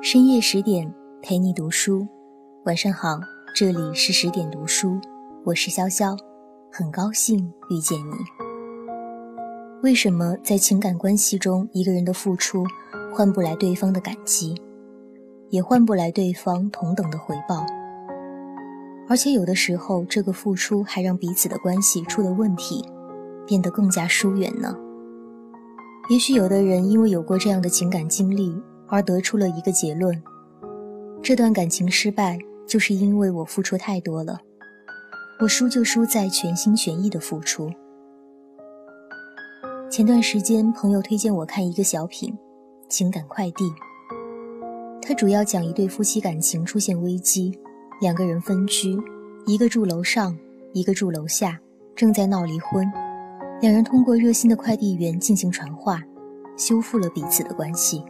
深夜十点陪你读书，晚上好，这里是十点读书，我是潇潇，很高兴遇见你。为什么在情感关系中，一个人的付出换不来对方的感激，也换不来对方同等的回报？而且有的时候，这个付出还让彼此的关系出了问题，变得更加疏远呢？也许有的人因为有过这样的情感经历。而得出了一个结论：这段感情失败，就是因为我付出太多了。我输就输在全心全意的付出。前段时间，朋友推荐我看一个小品《情感快递》，它主要讲一对夫妻感情出现危机，两个人分居，一个住楼上，一个住楼下，正在闹离婚。两人通过热心的快递员进行传话，修复了彼此的关系。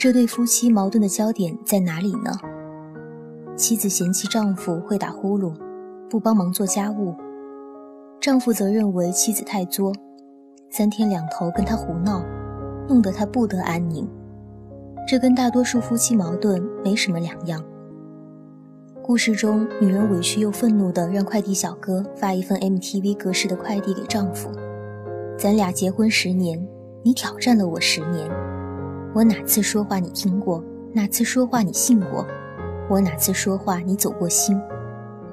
这对夫妻矛盾的焦点在哪里呢？妻子嫌弃丈夫会打呼噜，不帮忙做家务；丈夫则认为妻子太作，三天两头跟他胡闹，弄得他不得安宁。这跟大多数夫妻矛盾没什么两样。故事中，女人委屈又愤怒地让快递小哥发一份 MTV 格式的快递给丈夫：“咱俩结婚十年，你挑战了我十年。”我哪次说话你听过？哪次说话你信过？我哪次说话你走过心？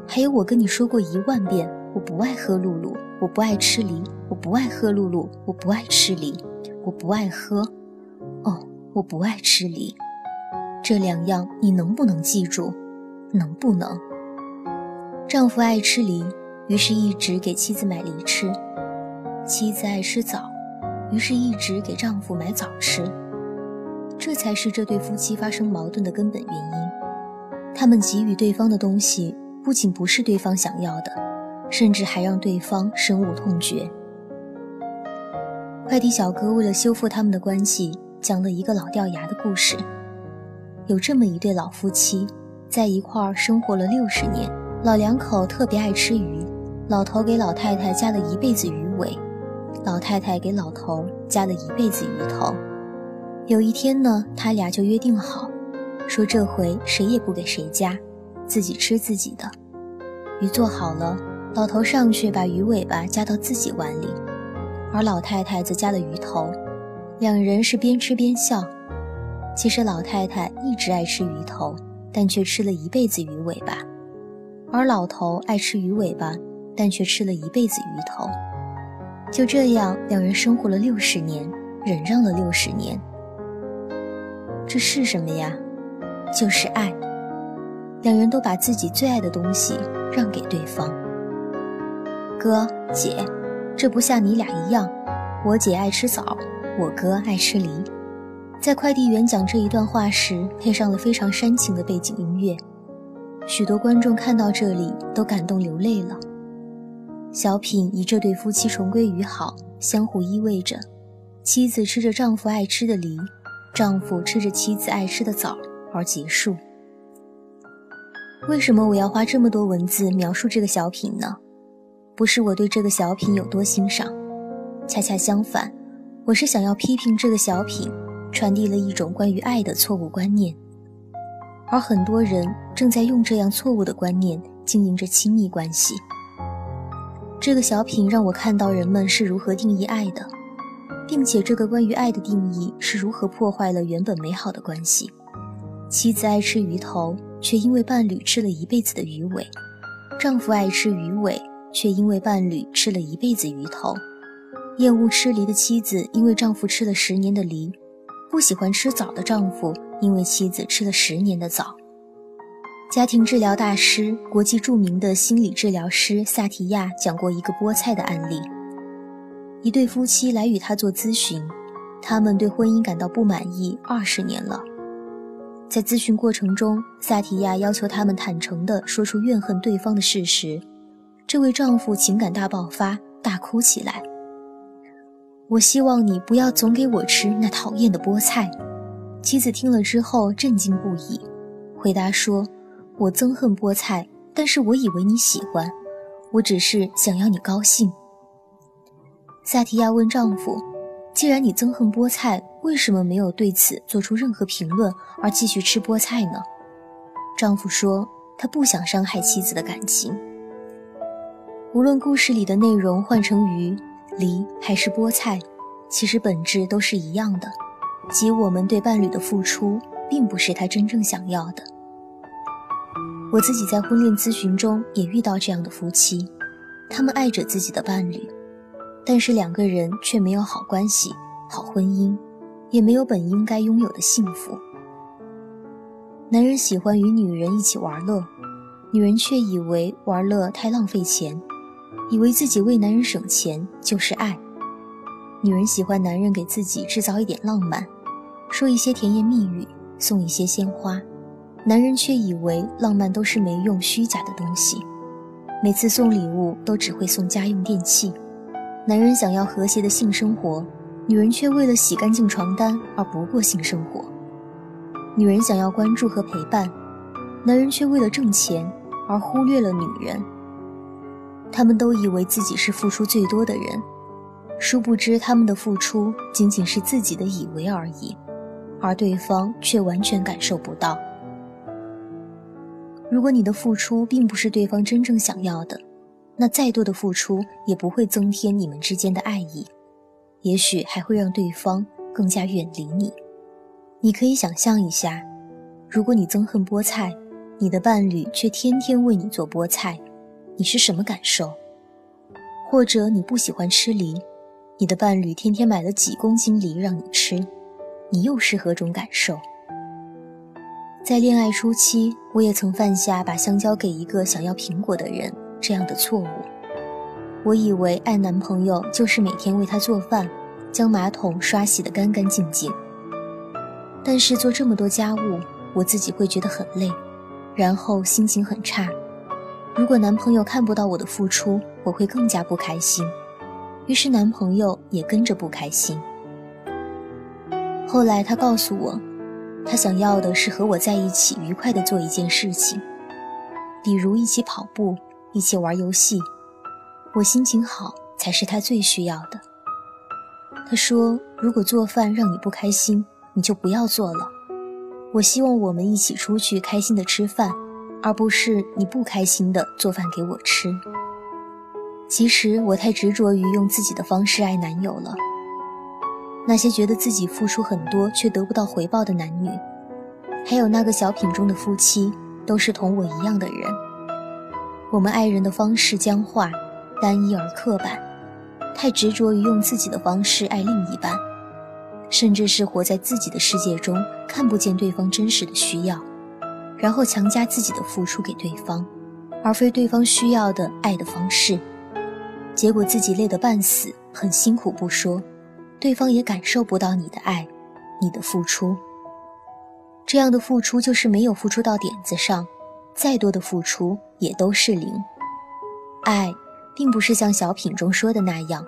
还有我跟你说过一万遍，我不爱喝露露，我不爱吃梨，我不爱喝露露，我不爱吃梨，我不爱喝。哦，我不爱吃梨。这两样你能不能记住？能不能？丈夫爱吃梨，于是一直给妻子买梨吃；妻子爱吃枣，于是一直给丈夫买枣吃。这才是这对夫妻发生矛盾的根本原因。他们给予对方的东西，不仅不是对方想要的，甚至还让对方深恶痛绝。快递小哥为了修复他们的关系，讲了一个老掉牙的故事。有这么一对老夫妻，在一块儿生活了六十年，老两口特别爱吃鱼，老头给老太太加了一辈子鱼尾，老太太给老头加了一辈子鱼头。有一天呢，他俩就约定好，说这回谁也不给谁夹，自己吃自己的。鱼做好了，老头上去把鱼尾巴夹到自己碗里，而老太太则夹了鱼头。两人是边吃边笑。其实老太太一直爱吃鱼头，但却吃了一辈子鱼尾巴；而老头爱吃鱼尾巴，但却吃了一辈子鱼头。就这样，两人生活了六十年，忍让了六十年。这是什么呀？就是爱。两人都把自己最爱的东西让给对方。哥姐，这不像你俩一样，我姐爱吃枣，我哥爱吃梨。在快递员讲这一段话时，配上了非常煽情的背景音乐，许多观众看到这里都感动流泪了。小品以这对夫妻重归于好，相互依偎着，妻子吃着丈夫爱吃的梨。丈夫吃着妻子爱吃的枣而结束。为什么我要花这么多文字描述这个小品呢？不是我对这个小品有多欣赏，恰恰相反，我是想要批评这个小品传递了一种关于爱的错误观念，而很多人正在用这样错误的观念经营着亲密关系。这个小品让我看到人们是如何定义爱的。并且，这个关于爱的定义是如何破坏了原本美好的关系？妻子爱吃鱼头，却因为伴侣吃了一辈子的鱼尾；丈夫爱吃鱼尾，却因为伴侣吃了一辈子鱼头。厌恶吃梨的妻子，因为丈夫吃了十年的梨；不喜欢吃枣的丈夫，因为妻子吃了十年的枣。家庭治疗大师、国际著名的心理治疗师萨提亚讲过一个菠菜的案例。一对夫妻来与他做咨询，他们对婚姻感到不满意二十年了。在咨询过程中，萨提亚要求他们坦诚地说出怨恨对方的事实。这位丈夫情感大爆发，大哭起来。我希望你不要总给我吃那讨厌的菠菜。妻子听了之后震惊不已，回答说：“我憎恨菠菜，但是我以为你喜欢，我只是想要你高兴。”萨提亚问丈夫：“既然你憎恨菠菜，为什么没有对此做出任何评论，而继续吃菠菜呢？丈夫说他不想伤害妻子的感情。无论故事里的内容换成鱼、梨还是菠菜，其实本质都是一样的，即我们对伴侣的付出，并不是他真正想要的。我自己在婚恋咨询中也遇到这样的夫妻，他们爱着自己的伴侣，但是两个人却没有好关系、好婚姻，也没有本应该拥有的幸福。男人喜欢与女人一起玩乐，女人却以为玩乐太浪费钱。以为自己为男人省钱就是爱，女人喜欢男人给自己制造一点浪漫，说一些甜言蜜语，送一些鲜花，男人却以为浪漫都是没用虚假的东西，每次送礼物都只会送家用电器。男人想要和谐的性生活，女人却为了洗干净床单而不过性生活。女人想要关注和陪伴，男人却为了挣钱而忽略了女人。他们都以为自己是付出最多的人，殊不知他们的付出仅仅是自己的以为而已，而对方却完全感受不到。如果你的付出并不是对方真正想要的，那再多的付出也不会增添你们之间的爱意，也许还会让对方更加远离你。你可以想象一下，如果你憎恨菠菜，你的伴侣却天天为你做菠菜。你是什么感受？或者你不喜欢吃梨，你的伴侣天天买了几公斤梨让你吃，你又是何种感受？在恋爱初期，我也曾犯下把香蕉给一个想要苹果的人这样的错误。我以为爱男朋友就是每天为他做饭，将马桶刷洗得干干净净。但是做这么多家务，我自己会觉得很累，然后心情很差。如果男朋友看不到我的付出，我会更加不开心，于是男朋友也跟着不开心。后来他告诉我，他想要的是和我在一起愉快的做一件事情，比如一起跑步，一起玩游戏。我心情好才是他最需要的。他说，如果做饭让你不开心，你就不要做了。我希望我们一起出去开心的吃饭。而不是你不开心的做饭给我吃。其实我太执着于用自己的方式爱男友了。那些觉得自己付出很多却得不到回报的男女，还有那个小品中的夫妻，都是同我一样的人。我们爱人的方式僵化、单一而刻板，太执着于用自己的方式爱另一半，甚至是活在自己的世界中，看不见对方真实的需要。然后强加自己的付出给对方，而非对方需要的爱的方式，结果自己累得半死，很辛苦不说，对方也感受不到你的爱，你的付出。这样的付出就是没有付出到点子上，再多的付出也都是零。爱，并不是像小品中说的那样，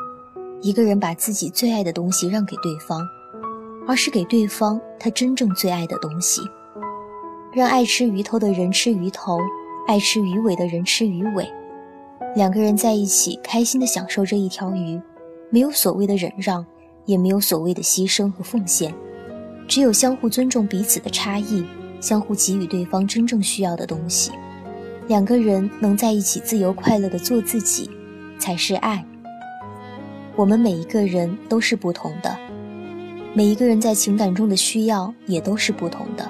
一个人把自己最爱的东西让给对方，而是给对方他真正最爱的东西。让爱吃鱼头的人吃鱼头，爱吃鱼尾的人吃鱼尾，两个人在一起开心的享受这一条鱼，没有所谓的忍让，也没有所谓的牺牲和奉献，只有相互尊重彼此的差异，相互给予对方真正需要的东西，两个人能在一起自由快乐的做自己，才是爱。我们每一个人都是不同的，每一个人在情感中的需要也都是不同的。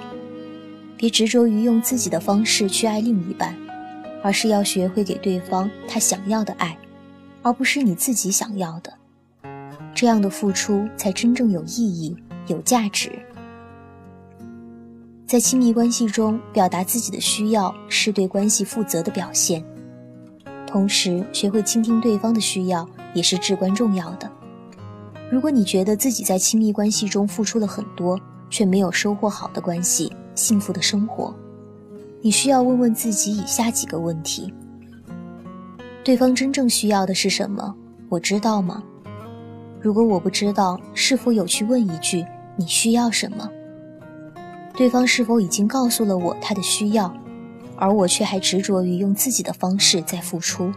别执着于用自己的方式去爱另一半，而是要学会给对方他想要的爱，而不是你自己想要的。这样的付出才真正有意义、有价值。在亲密关系中，表达自己的需要是对关系负责的表现，同时学会倾听对方的需要也是至关重要的。如果你觉得自己在亲密关系中付出了很多，却没有收获好的关系，幸福的生活，你需要问问自己以下几个问题：对方真正需要的是什么？我知道吗？如果我不知道，是否有去问一句你需要什么？对方是否已经告诉了我他的需要，而我却还执着于用自己的方式在付出？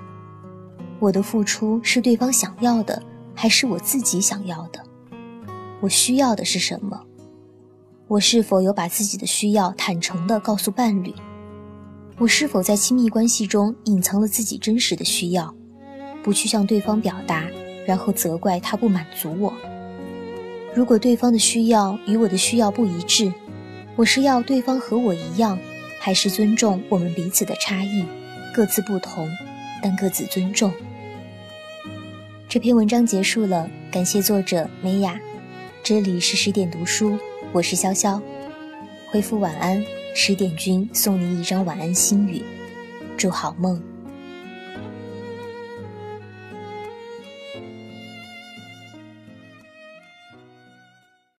我的付出是对方想要的，还是我自己想要的？我需要的是什么？我是否有把自己的需要坦诚地告诉伴侣？我是否在亲密关系中隐藏了自己真实的需要，不去向对方表达，然后责怪他不满足我？如果对方的需要与我的需要不一致，我是要对方和我一样，还是尊重我们彼此的差异，各自不同，但各自尊重？这篇文章结束了，感谢作者美雅。这里是十点读书，我是潇潇。回复晚安，十点君送你一张晚安心语，祝好梦。